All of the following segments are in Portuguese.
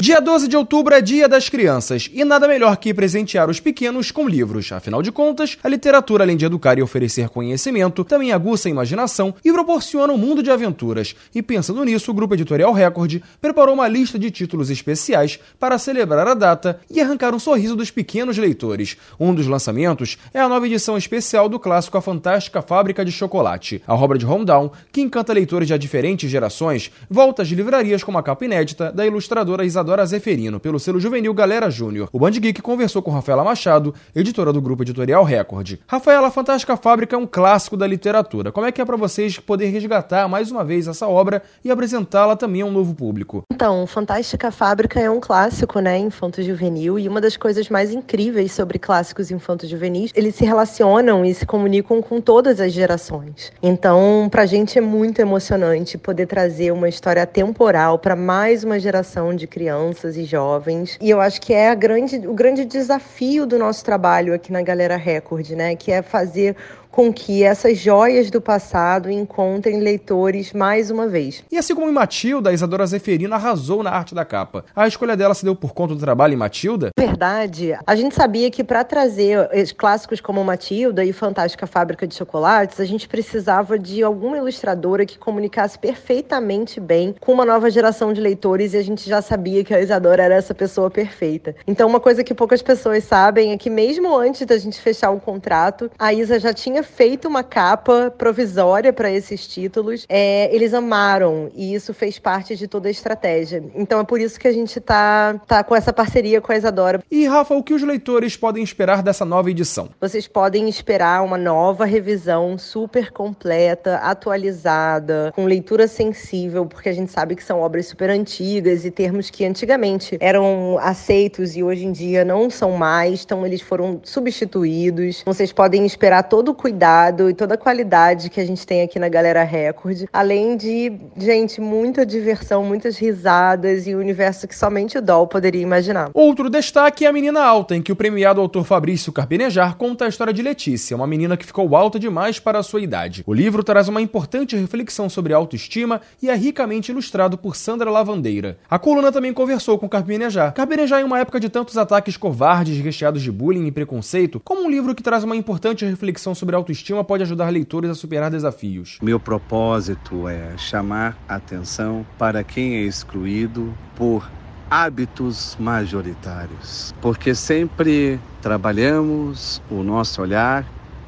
Dia 12 de outubro é Dia das Crianças e nada melhor que presentear os pequenos com livros. Afinal de contas, a literatura, além de educar e oferecer conhecimento, também aguça a imaginação e proporciona um mundo de aventuras. E pensando nisso, o Grupo Editorial Record preparou uma lista de títulos especiais para celebrar a data e arrancar um sorriso dos pequenos leitores. Um dos lançamentos é a nova edição especial do clássico A Fantástica Fábrica de Chocolate. A obra de Homdown, que encanta leitores de diferentes gerações, volta às livrarias com uma capa inédita da ilustradora Isadora Isadora Zeferino, pelo selo juvenil Galera Júnior. O Band Geek conversou com Rafaela Machado, editora do grupo editorial Record. Rafaela, a Fantástica Fábrica é um clássico da literatura. Como é que é para vocês poder resgatar mais uma vez essa obra e apresentá-la também a um novo público? Então, Fantástica Fábrica é um clássico, né, infanto-juvenil, e uma das coisas mais incríveis sobre clássicos infanto-juvenis, eles se relacionam e se comunicam com todas as gerações. Então, pra gente é muito emocionante poder trazer uma história temporal para mais uma geração de crianças crianças e jovens. E eu acho que é grande, o grande desafio do nosso trabalho aqui na Galera Record, né? Que é fazer com que essas joias do passado encontrem leitores mais uma vez. E assim como em Matilda, a Isadora Zeferino arrasou na arte da capa. A escolha dela se deu por conta do trabalho em Matilda? Verdade. A gente sabia que para trazer clássicos como Matilda e Fantástica Fábrica de Chocolates, a gente precisava de alguma ilustradora que comunicasse perfeitamente bem com uma nova geração de leitores e a gente já sabia que a Isadora era essa pessoa perfeita. Então, uma coisa que poucas pessoas sabem é que mesmo antes da gente fechar o contrato, a Isa já tinha tinha feito uma capa provisória para esses títulos. É, eles amaram e isso fez parte de toda a estratégia. Então é por isso que a gente tá, tá com essa parceria com a Isadora. E Rafa, o que os leitores podem esperar dessa nova edição? Vocês podem esperar uma nova revisão super completa, atualizada, com leitura sensível, porque a gente sabe que são obras super antigas e termos que antigamente eram aceitos e hoje em dia não são mais, então eles foram substituídos. Vocês podem esperar todo o cuidado cuidado e toda a qualidade que a gente tem aqui na Galera Record. Além de, gente, muita diversão, muitas risadas e um universo que somente o Doll poderia imaginar. Outro destaque é a Menina Alta, em que o premiado autor Fabrício Carpenejar conta a história de Letícia, uma menina que ficou alta demais para a sua idade. O livro traz uma importante reflexão sobre autoestima e é ricamente ilustrado por Sandra Lavandeira. A coluna também conversou com Carpenejar. Carpenejar, em uma época de tantos ataques covardes recheados de bullying e preconceito, como um livro que traz uma importante reflexão sobre autoestima pode ajudar leitores a superar desafios. Meu propósito é chamar atenção para quem é excluído por hábitos majoritários, porque sempre trabalhamos o nosso olhar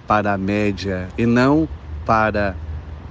para a média e não para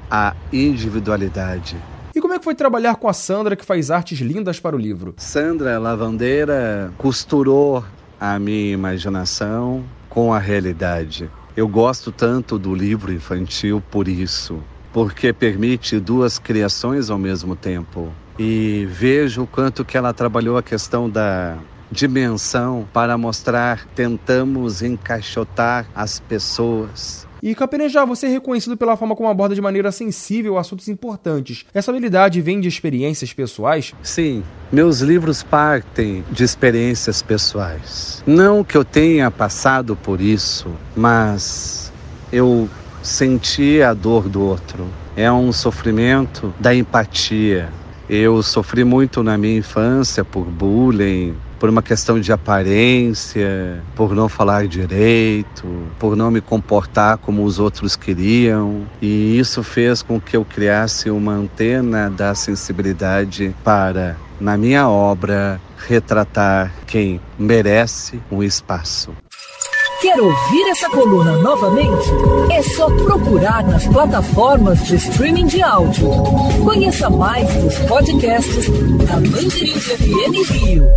a individualidade. E como é que foi trabalhar com a Sandra, que faz artes lindas para o livro? Sandra Lavandeira costurou a minha imaginação com a realidade. Eu gosto tanto do livro infantil por isso, porque permite duas criações ao mesmo tempo. E vejo o quanto que ela trabalhou a questão da dimensão para mostrar, tentamos encaixotar as pessoas e Capenejar, você é reconhecido pela forma como aborda de maneira sensível assuntos importantes. Essa habilidade vem de experiências pessoais? Sim, meus livros partem de experiências pessoais. Não que eu tenha passado por isso, mas eu senti a dor do outro. É um sofrimento da empatia. Eu sofri muito na minha infância por bullying, por uma questão de aparência, por não falar direito, por não me comportar como os outros queriam. E isso fez com que eu criasse uma antena da sensibilidade para, na minha obra, retratar quem merece um espaço. Quer ouvir essa coluna novamente? É só procurar nas plataformas de streaming de áudio. Conheça mais dos podcasts da Band FM Rio.